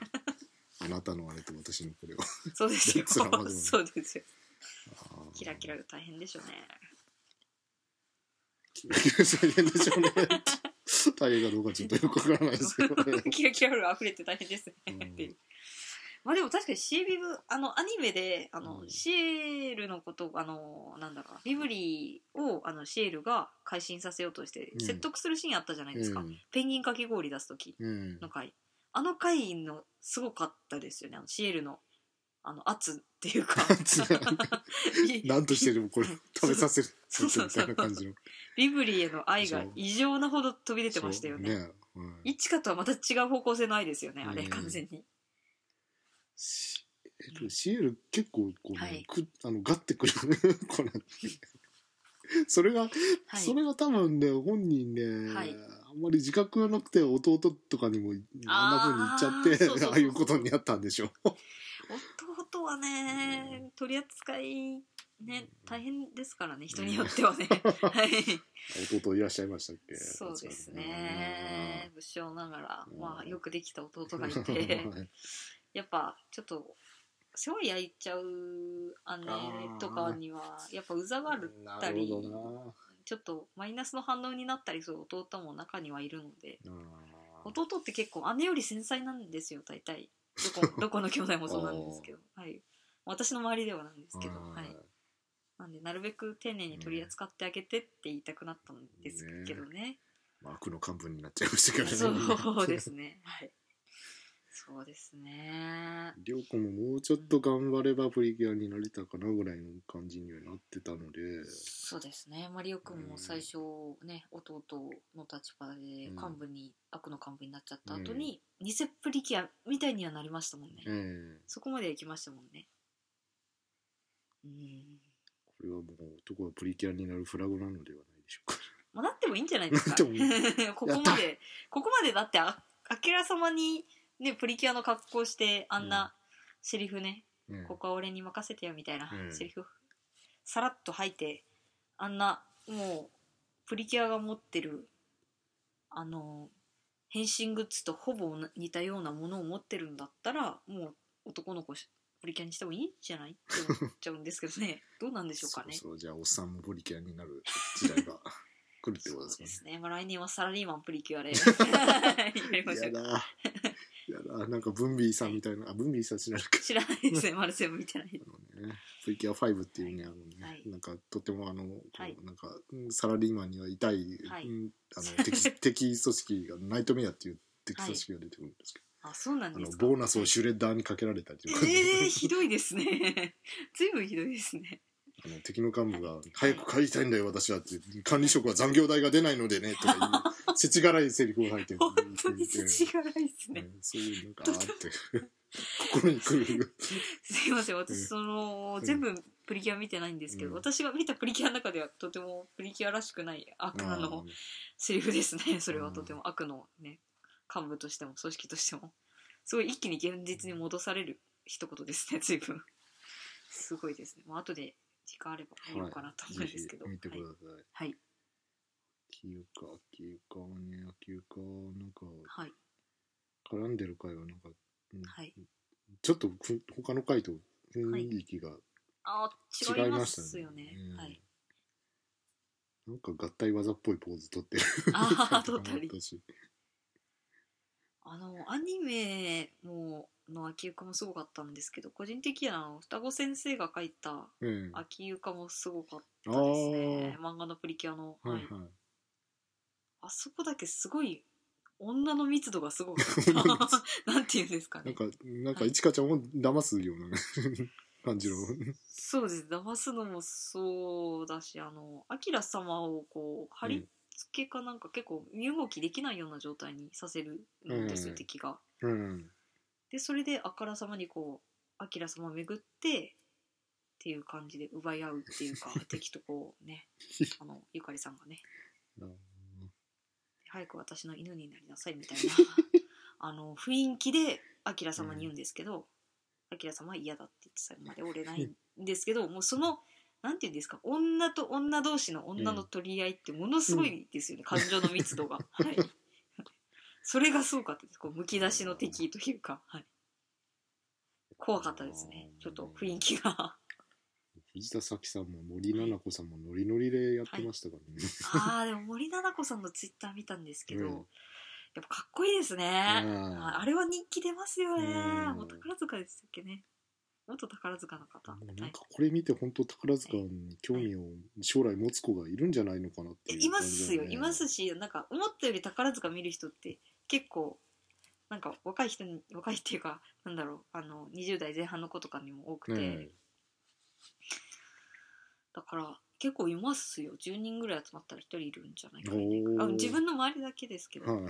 あなたのあれと私のこれをそうですよ。そうですよ。キラキラが大変でしょうね。キラキラ大変でしょうね大変かどうかちょっとよくわからないですけどね *laughs* キラキラが溢れて大変ですね。うんっていう。まあでも確かにシエビブ、あの、アニメで、あの、うん。シエルのこと、あの、なんだろうな、ビブリーを、あの、シエルが改心させようとして、うん。説得するシーンあったじゃないですか。うん。ペンギンかき氷出す時うん。の回。あの回のすごかったですよね、あのシエルの。あの圧っていうか。何 *laughs* としてでもこれ *laughs* 食べさせるそう。そうそうみたいな感じの。ビブリへの愛が異常なほど飛び出てましたよね。そう。うん。一花とはまた違う方向性の愛ですよね。あれうん。完全に、しえっとシエル結構こう、ねはい。くあのガッてくる。*laughs* 子なんで *laughs* それが、はい。それが多分ね本人ね、はい。あんまり自覚がなくて弟とかにもあんな風に言っちゃってあーそうそうそうああいうことになったんでしょう。*laughs* 弟はね取り扱いね大変ですからね人によってはね。はい。弟いらっしゃいましたっけ？そうですね。武将ながらうん。まあよくできた弟がいはい。てやっぱちょっと世話焼いちゃう姉とかにはやっぱうざがるなるほどちょっとマイナスの反応になったりする弟も中にはいるので。な弟って結構姉より繊細なんですよ大体。どこ *laughs* どこの兄弟もそうなんですけど、はい、私の周りではなんですけど、はい、なんでなるべく丁寧に取り扱ってあげてって言いたくなったんですけどね。まあ悪の幹部になっちゃいましたからね。そうですね。はいそうですね。りょうこももうちょっと頑張ればプリキュアになれたかなぐらいの感じにはなってたので。そうですね。マリオくんも最初ね弟の立場でうん。幹部に、悪の幹部になっちゃった後に、偽プリキュアみたいにはなりましたもんね、ええそこまで行きましたもんね。うん。これはもう男はプリキュアになるフラグなのではないでしょうか。まあ、なってもいいんじゃないですか。*laughs* ここまでここまでだってああきらさまにねプリキュアの格好してあんなセリフね、ねここは俺に任せてよみたいなうん。セリフ、さらっと吐いてあんなもうプリキュアが持ってるあの変身グッズとほぼ似たようなものを持ってるんだったらもう男の子しプリキュアにしてもいいんじゃない？って思っちゃうんですけどね。*laughs* どうなんでしょうかね。そうそうじゃあおっさんもプリキュアになる時代が *laughs* 来るってことですかね。ですね、まあ、来年はサラリーマンプリキュアで *laughs* やりましょうかやだやだなんかブンビーさんみたいな。あブンビーさん知らないか。知らないですね。まだ全部見てない。あのねプリキュア5っていうねあのね、はい。なんかとてもあの、はい。なんかうんサラリーマンには痛い、はい。うんあの敵 *laughs* 敵組織がナイトメアっていう敵組織が出てくるんですけど、あそうなんですか。ボーナスをシュレッダーにかけられたりとか、ええー、ひどいですね。*laughs* 随分ひどいですねあの敵の幹部が「早く帰りたいんだよ私は」って「管理職は残業代が出ないのでね」とかいう *laughs* せちがらいセリフを吐いて本当にいですね。ねそういうなんかあーって心にくる。すいませんうん私その、うん。全部プリキュア見てないんですけど、うん。私が見たプリキュアの中ではとてもプリキュアらしくない悪魔のセリフですね *laughs* それは。とても悪のね幹部としても組織としても。すごい一気に現実に戻される一言ですね随分。すごいですね。もう後で時間あれば見ようかなと思うんですけど、ぜひ見てくはいださい。はい、秋床、秋床はね、秋床はなんかはい。絡んでる回はなんか、うん。はい。ちょっとふ他の回と雰囲気があ違いまましたね。すよねうん。はい。なんか合体技っぽいポーズ取ってる。ああとか撮ったり。もあのアニメもの秋床もすごかったんですけど個人的にはあの双子先生が描いたうん。秋床もすごかったあですね。ー。漫画のプリキュアの、ははい。いはい。あそこだけすごい女の密度がすごかった。*laughs* *laughs* なんていうんですかね。なんか、なんか、い。ちかちゃんを騙すようなね *laughs* 感じの。そうです。騙すのもそうだしあのアキラ様をこう貼り付けかなんか結構身動きできないような状態にさせるんですよ、うん敵が。うん。でそれであからさまにこうアキラ様を巡ってっていう感じで奪い合うっていうか *laughs* 敵とこうねあのゆかりさんがね早く私の犬になりなさいみたいな *laughs* あの雰囲気でアキラ様に言うんですけど、アキラ様は嫌だって言って最後まで折れないんですけどもうそのなんていうんですか？女と女同士の女の取り合いってものすごいですよね、感情の密度が。*laughs* はい。それがすごかったですこうむき出しの敵というか、はい、怖かったですね。ちょっと雰囲気が。藤田咲さんも森七菜子さんもノリノリでやってましたからね。ああでも森七菜子さんのツイッター見たんですけど、うん。やっぱかっこいいですね、あれは人気出ますよね。うん。もう宝塚でしたっけね元宝塚の方、な。んかこれ見て本当宝塚に興味を将来持つ子がいるんじゃないのかなっていういま感じだね。すよいますしなんか思ったより宝塚見る人って結構なんか若い人に若いっていうかなんだろうあの20代前半の子とかにも多くて、うん。だから結構いますよ。10人ぐらい集まったら1人いるんじゃないかおーなあ自分の周りだけですけど、はい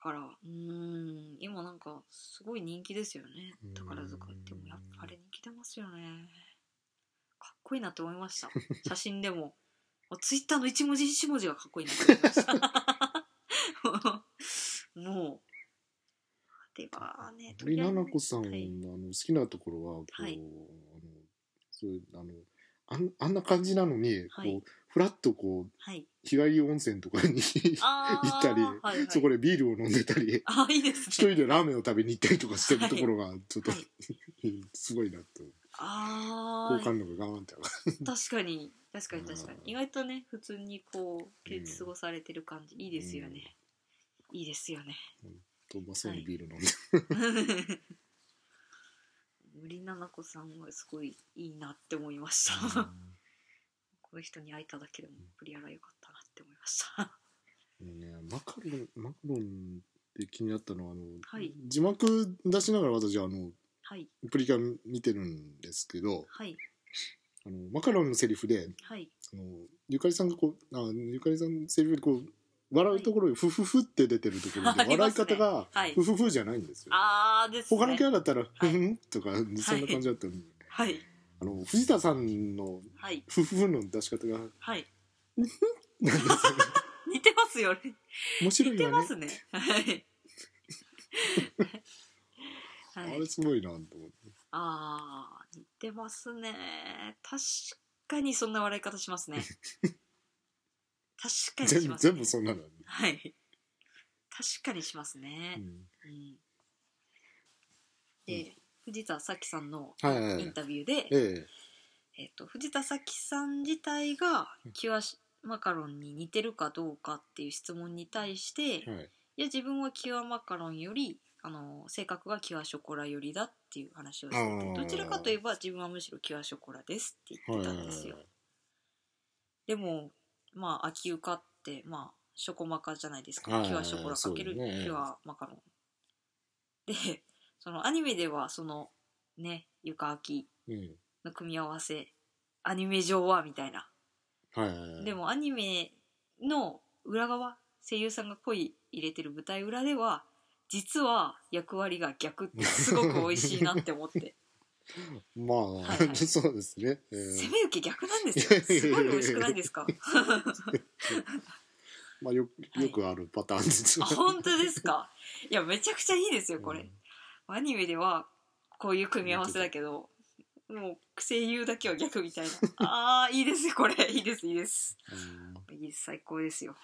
から。うーん。今なんかすごい人気ですよね。うん。宝塚ってもやっぱり人気出ますよね。かっこいいなって思いました。*laughs* 写真でも。ツイッターの一文字一文字がかっこいいなって思いました。*laughs* もう。ではね森七菜子さん、はいあの好きなところはこう、はい。あのそういうあのあんあんな感じなのに、はい。こうフラッとこうはい。日帰り温泉とかに *laughs* 行ったり、はいはい。そこでビールを飲んでたりあいいです一ね人でラーメンを食べに行ったりとかしてるところがちょっと、はい。すごいなと。ああ好感度がガーンって上がる確かに確かに確かに。うん。意外とね普通にこう休日過ごされてる感じいいですよね、いいですよね。とうまそうにビール飲んで、森七菜子さんはすごいいいなって思いました、この人に会えただけでもプリアラ良かったなって思いました。うんね、マカロンマカロンで気になったのはあの、はい。字幕出しながら私はあのはい。プリア見てるんですけどはい。あのマカロンのセリフではい。あのゆかりさんがこうあゆかりさんのセリフでこう笑うところにフフフって出てるところで *laughs* 笑い方がはい。フフフじゃないんですよ。あーですね。他のキャラだったらフはい。フンとかそんな感じだったのに。はいあの藤田さんのはい。フフフの出し方がはい。なんですよね。似てますよね。面白似いよね。てますね。はい。はい。あれすごいなと思って。ああ似てますね。確かにそんな笑い方しますね。確かに全部します、ね、全部そんなの、ね。はい。確かにしますうね、ん。うん。で藤田咲さんのはいはいはい。インタビューで、ええ。っと藤田咲さん自体がキュアマカロンに似てるかどうかっていう質問に対して、えはい。いや自分はキュアマカロンよりあの性格がキュアショコラよりだっていう話をしてあー。てどちらかといえば自分はむしろキュアショコラですって言ってたんですよ、でもまあ秋ゆかってまあショコマカじゃないですか、はいキュアショコラかけるそうね。キュアマカロン。でそのアニメではそのねゆかあきうん。の組み合わせアニメ上はみたいな。はいはいはいでもアニメの裏側声優さんが声入れてる舞台裏では実は役割が逆ってすごく美味しいなって思って。*laughs* まあ、はいはい。そうですね、えー攻め受け逆なんですよすごい美味しくないですか？*laughs* まあよよくあるパターンです。あ本当ですか？いやめちゃくちゃいいですよこれ、アニメではこういう組み合わせだけどもう声優だけは逆みたいな。*laughs* あーいいですよこれ。いいですいいです。うん。いいです最高ですよ。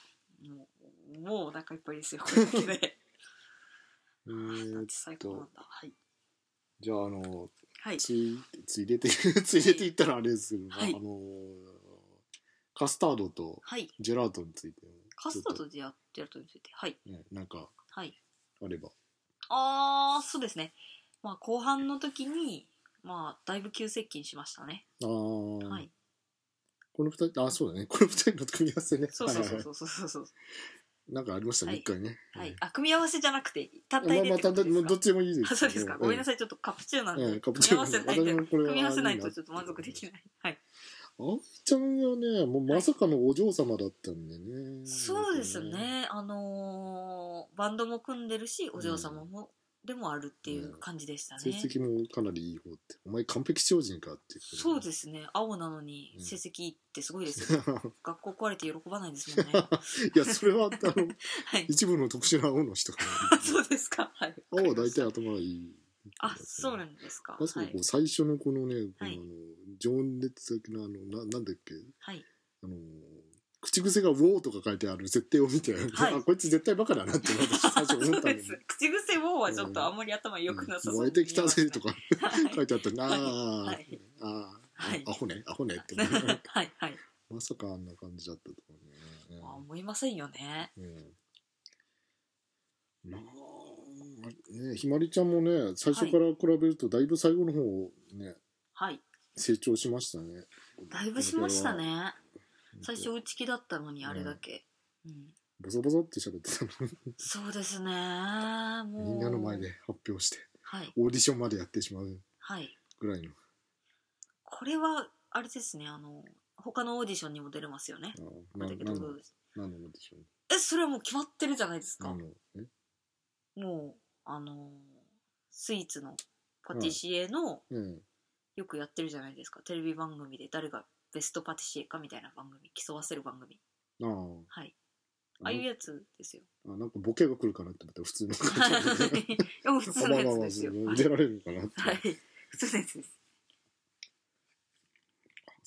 もうもうお腹いっぱいですよこれだけで。*laughs* えーっ最高なんだはい。じゃああのはい。ついついでて *laughs* ついでて言ったらあれですけど、はい。あのカスタードとはい。ジェラートについてカスタードでやってるとについて。はい。とねなんかはい。あればああそうですね。まあ後半の時にまあだいぶ急接近しましたね。あー、はい。この二人あそうだね。この二人の組み合わせね。そうそうそうそうそうそう。なんかありましたね。はい。一、回ね。はい。あ組み合わせじゃなくて単ま体であまあただってことですか？どっちでもいいですあそうですか。ごめんなさい。ちょっとカプチューなんええでカプチュー組み合わせないと。組み合わせないとちょっと満足できない。はいあおいちゃんはねもうまさかのお嬢様だったんでね、そうですね。あのーバンドも組んでるしお嬢様もでもあるっていう感じでした成ね績もかなりいい方って。お前完璧超人かっていうそうですね。青なのにうん。成績いいってすごいですよ。*laughs* 学校壊れて喜ばないですもんね。*laughs* いやそれはあの *laughs* はい。一部の特殊な青の人からそうですか。はい。青は大体頭がいいあそうなんですか。まさはいにこう最初のこのね、このはいあの情熱的なあのななんだっけ？はい。あの口癖が「ウォー」とか書いてある設定を見て、はい。*laughs* あこいつ絶対バカだなって私最初思ったんです。口癖もはちょっとあんまり頭良くなさそう燃えてきたぜとかはい。書いてあったら、ああ、はい。ああ、はい。アホね、アホねって、はいはいまさかあんな感じだったとはね。まあ思いませんよねうんまあ、ね、ひまりちゃんもね、最初から比べると、だいぶ最後の方、ね、はい。成長しましたね。だいぶしましたね。うん。最初内気だったのにあれだけ、うん、ボソボソって喋ってたのそうですね。もう。みんなの前で発表してはい。オーディションまでやってしまうはい。ぐらいの。これはあれですねあの他のオーディションにも出れますよね。あなだけど何のオーディション。えそれはもう決まってるじゃないですか。もうあのスイーツのパティシエのうん。よくやってるじゃないですか。テレビ番組で誰がベストパティシエかみたいな番組競わせる番組。ああ。はい。ああいうやつですよ。あなんかボケが来るかなって思ったら普通の。普通のやつですよ。はい。出られるかなって、はい。普通のやつです。カ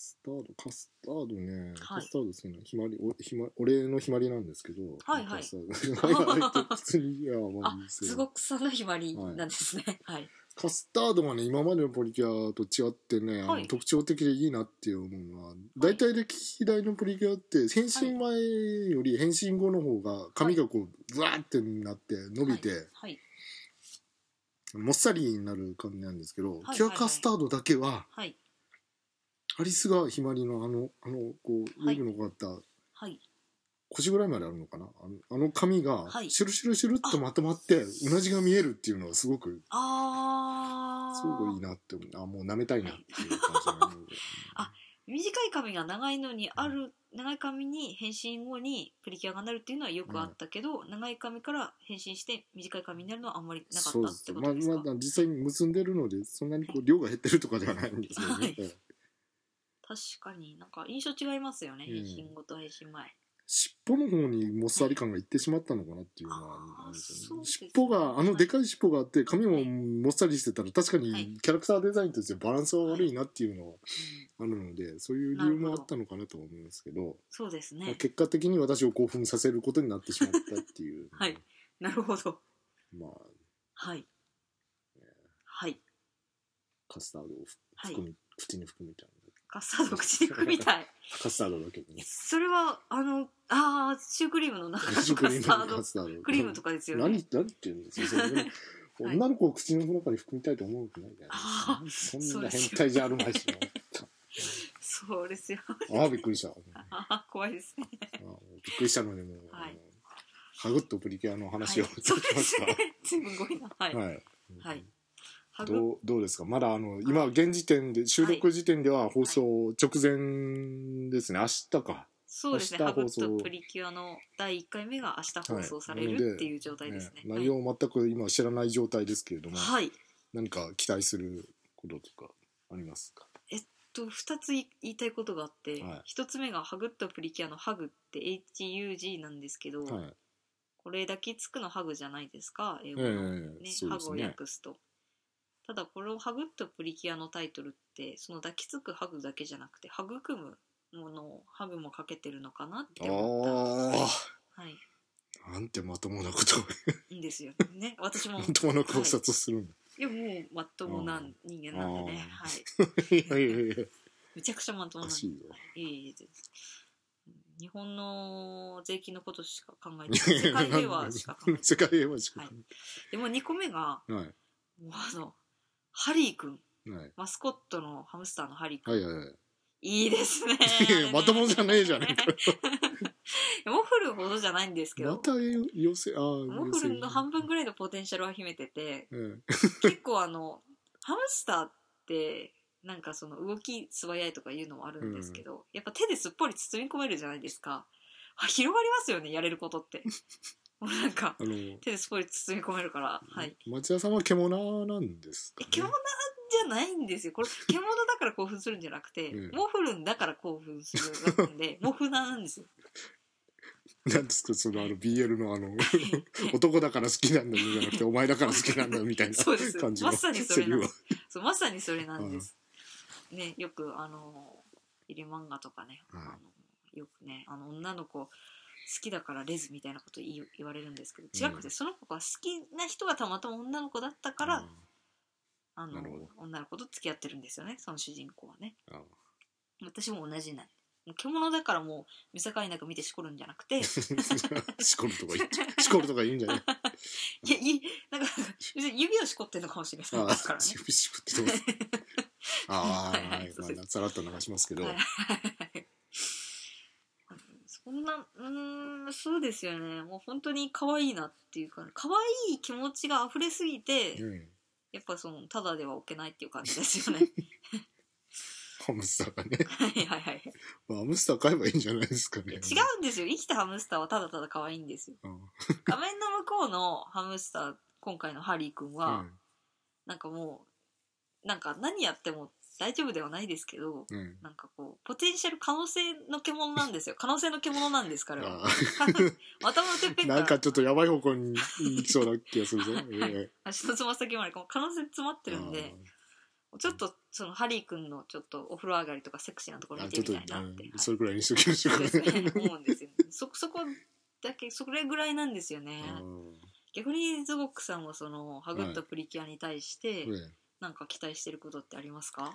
スタードカスタードね、はい。カスタード好きなひまりおひま俺のひまりなんですけど。はいはい。カスタード。は *laughs* い普通にいやまあすごくさのひまりなんですね。はい。カスタードはね今までのプリキュアと違ってね、はい。特徴的でいいなって思うのは大体歴代のプリキュアって変身前より変身後の方が髪がこうブワーってなって伸びて、はい。もっさりになる感じなんですけど、はい。キュアカスタードだけははいアリスがひまりのあのあのこうはい。ウェブのかかったはい。腰ぐらいまであるのかな？あのあの髪がはい。シュルシュルシュルっとまとまってうなじが見えるっていうのはすごくあー。すごくいいなって思う。あもう舐めたいなっていう感じが思う *laughs* 短い髪が長いのにある長い髪に変身後にプリキュアがなるっていうのはよくあったけど、長い髪から変身して短い髪になるのはあんまりなかったってそうですまあことですか、まあ実際に結んでるのでそんなにこう量が減ってるとかではないんですけどね、*laughs* はい。ええ確かになんか印象違いますよね、うん。変身後と変身前。尻尾の方にもっさり感がいってしまったのかなっていうのはあるんですよね。尻尾があのでかい尻尾があって髪もはい。もっさりしてたら確かはい。にキャラクターデザインとしてバランスは悪いなっていうのはうん。あるのでそういう理由もあったのかなとは思うんですけどそうですまあね結果的に私を興奮させることになってしまったっていうは。い。なるほど。まあ。はい。はい。カスタードをはい。含み、口に含みたいカスタード口に含みたい。なカスタードだけどねそれはあのあーシュークリームの中のカスタード。クリームとかですよね。何何言ってるんですよそれね。*laughs* はい。女の子を口の中に含みたいと思うわけないじゃあないそそうんですよな変態じゃあるまいしそうですよ。ああびっくりした。あ怖いですね。びっくりしたのでもう、はい。あのハグッとプリキュアの話を、はい、そうですね。随 *laughs* 分ごいなはい、はい、はいどうどうですか？まだあの今現時点で収録時点では放送直前ですね。明日か。そうですね。ハグとプリキュアの第1回目が明日放送されはいるっていう状態ですね,、内容を全く今知らない状態ですけれども、はい、はい何か期待することとかありますか？と2つ言いたいことがあって、はい。1つ目がハグとプリキュアのハグって HUG なんですけど、はい。これ抱きつくのハグじゃないですか？英語の、ね。ハグを訳すとただこれをハグとプリキュアのタイトルってその抱きつくハグだけじゃなくて育むものをハグもかけてるのかなって思ったあはい。あなんてまともなことを。いいんですよね。私も *laughs* まともな考察をするんだ、いやもうまともな人間なんでね。はい。い、やいやいや。めちゃくちゃまとおもなんでいよい。えいえ全然日本の税金のことしか考えてない。世界平和しか考えてない。*laughs* 世界平和しか考でも2個目がはい。もうあのハリーくんはい。マスコットのハムスターのハリーくん、はいはいはい。いいですね。*laughs* まともじゃねえじゃねえかモ *laughs* フルほどじゃないんですけど、また寄せああモフルの半分ぐらいのポテンシャルは秘めててうん。結構あのハムスターってなんかその動き素早いとかいうのもあるんですけど、やっぱ手ですっぽり包み込めるじゃないですか。あ広がりますよねやれることってもうなんかあの手ですっぽり包み込めるからはい。町田さんは獣なんですか、ね、え獣じゃないんですよ。これ獣だから興奮するんじゃなくて、うん。モフルンだから興奮するんで *laughs* モフナなんですよ。なんですか？そのあの BL のあの *laughs* 男だから好きなんだじゃなくてお前だから好きなんだみたいな *laughs* そうです。感じのまさにそれなんです。セリそうまさにそれなんです、ねよくあの入り漫画とかね、はいあのよくねあの女の子好きだからレズみたいなこと言い言われるんですけど違くて、うんその子が好きな人がたまたま女の子だったから、あの女の子と付き合ってるんですよねその主人公はね。ああ。私も同じなん獣だからもう見境なく見てしこるんじゃなくて。いしこるとか言っちゃう。しこるとか言うんじゃない。*laughs* やいなんか指をしこってるのかもしれない。ですからね。しぶしぶって言ってます。*laughs* ああはいはいまあさらっと流しますけど、はいそんなうーんーそうですよね。もう本当に可愛いなっていうか可愛い気持ちが溢れすぎて、うん。やっぱそのただでは置けないっていう感じですよね。*laughs* ハムスターがね、はいはいはい。まあ、ハムスター買えばいいんじゃないですかね。違うんですよ。生きたハムスターはただただ可愛いんですよ。うん。画面の向こうのハムスター今回のハリーくんは、なんかもうなんか何やっても大丈夫ではないですけどうん。うんなんかこうポテンシャル可能性の獣なんですよ。*laughs* 可能性の獣なんですからあ頭のてっぺんからー。なんかちょっとやばい方向に行きそうな気がするぞ、*laughs* え足のつま先まで可能性詰まってえるんでちょっとそのハリーくんのちょっとお風呂上がりとかセクシーなところあ見てみたいなって、はい。うんそれくらいにしときましょうかそうですね。ね。思うんですよ、ね、そそこだけそれぐらいなんですよね。うん逆にズゴックさんはそのハグったプリキュアに対してええなんか期待してることってありますか？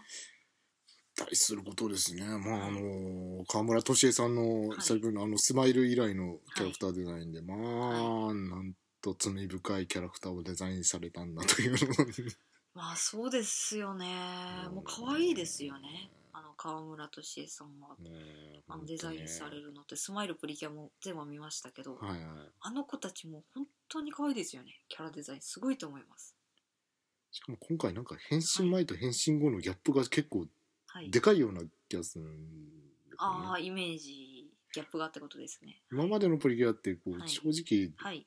対することですね。まあ、あの、河村俊恵さんのはい。最近のあの、スマイル以来のキャラクターデザインで、まあ、なんと罪深いキャラクターをデザインされたんだという *laughs* まあそうですよね。もう可愛いですよね。あの川村俊恵さんは。ねあのデザインされるのってスマイルプリキュアも全部見ましたけど、はいはい。あの子たちも本当に可愛いですよね。キャラデザイン。すごいと思いますしかも今回なんか変身前と変身後のギャップが結構はい。でかいような気がするんですあよね。あイメージギャップがってことですね。今までのプリキュアってこう、はい。正直、はい。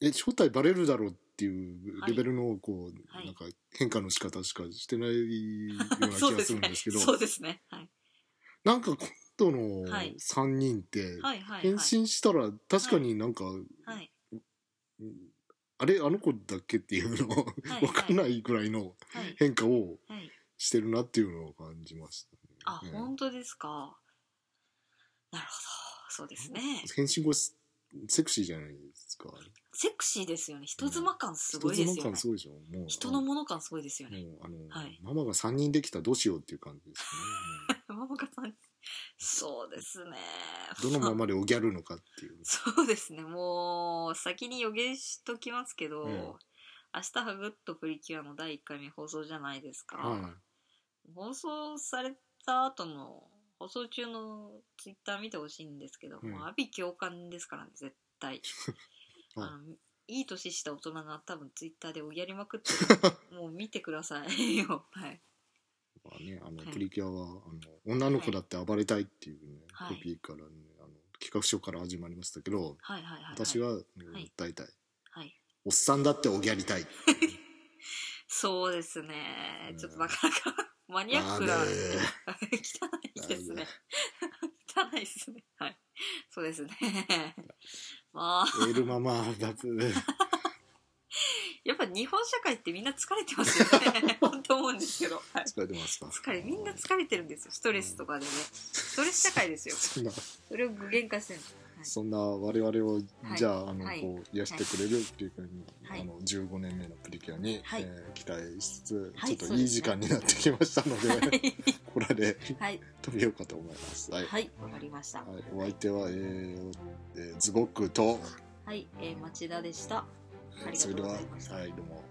え正体バレるだろうっていうレベルのこう、はい。なんか変化の仕方しかしてないような気がするんですけど。*laughs* そうですね。はい。なんか今度のはい。3人ってはいはい。変身したら確かになんか、はい。うんあれあの子だっけっていうのはい分かんないぐらいのはい。変化をはい。してるなっていうのを感じましたね。あ、ね本当ですか？なるほど。そうですね。変身後セクシーじゃないですか？セクシーですよね。人妻感すごいですよね。人妻感すごいでしょ。もう人のもの感すごいですよね。あの、はい。ママが3人できたらどうしようっていう感じですね。*laughs* ママがさんそうですね。どのままでおギャルのかっていう。*laughs* そうですね。もう先に予言しときますけど、うん。明日ハグッとプリキュアの第1回目放送じゃないですか、は放送された後の放送中のツイッター見てほしいんですけど、うん。もう阿鼻共感ですからね絶対。*laughs* はいあのいい年した大人が多分ツイッターでおぎゃりまくってるもう見てくださいよ。はいい。まあね、あの、はい。プリキュアは、あの、女の子だって暴れたいっていうね、はい。コピーからね、あの、企画書から始まりましたけど、はいはいはいはい。私は、訴えたい。はい。おっさんだっておぎゃりたい。*laughs* そうですね。うん。ちょっとなかなか *laughs* マニアックな *laughs* 汚いですね。汚いですね。はい。そうですね。まあ。エールママだって、ぱ日本社会ってみんな疲れてますよね。*laughs* 本当思うんですけど、はい、疲れてますか？疲れみんな疲れてるんですよ。ストレスとかでね。ストレス社会ですよ。そんな、それを具現化してるんそんな我々を、はい。じゃあ、あの、はい。こう、癒してくれるっていうか、はい。あの、15年目のプリキュアに、はい。えー期待しつつ、はいちょっといい時間になってきましたので、はい。*laughs* これではい。止めようかと思います。はい。はい。わかりました。はい、お相手は、えーえーズゴックと、はい、えー、町田でしたそれでは、はい、どうも。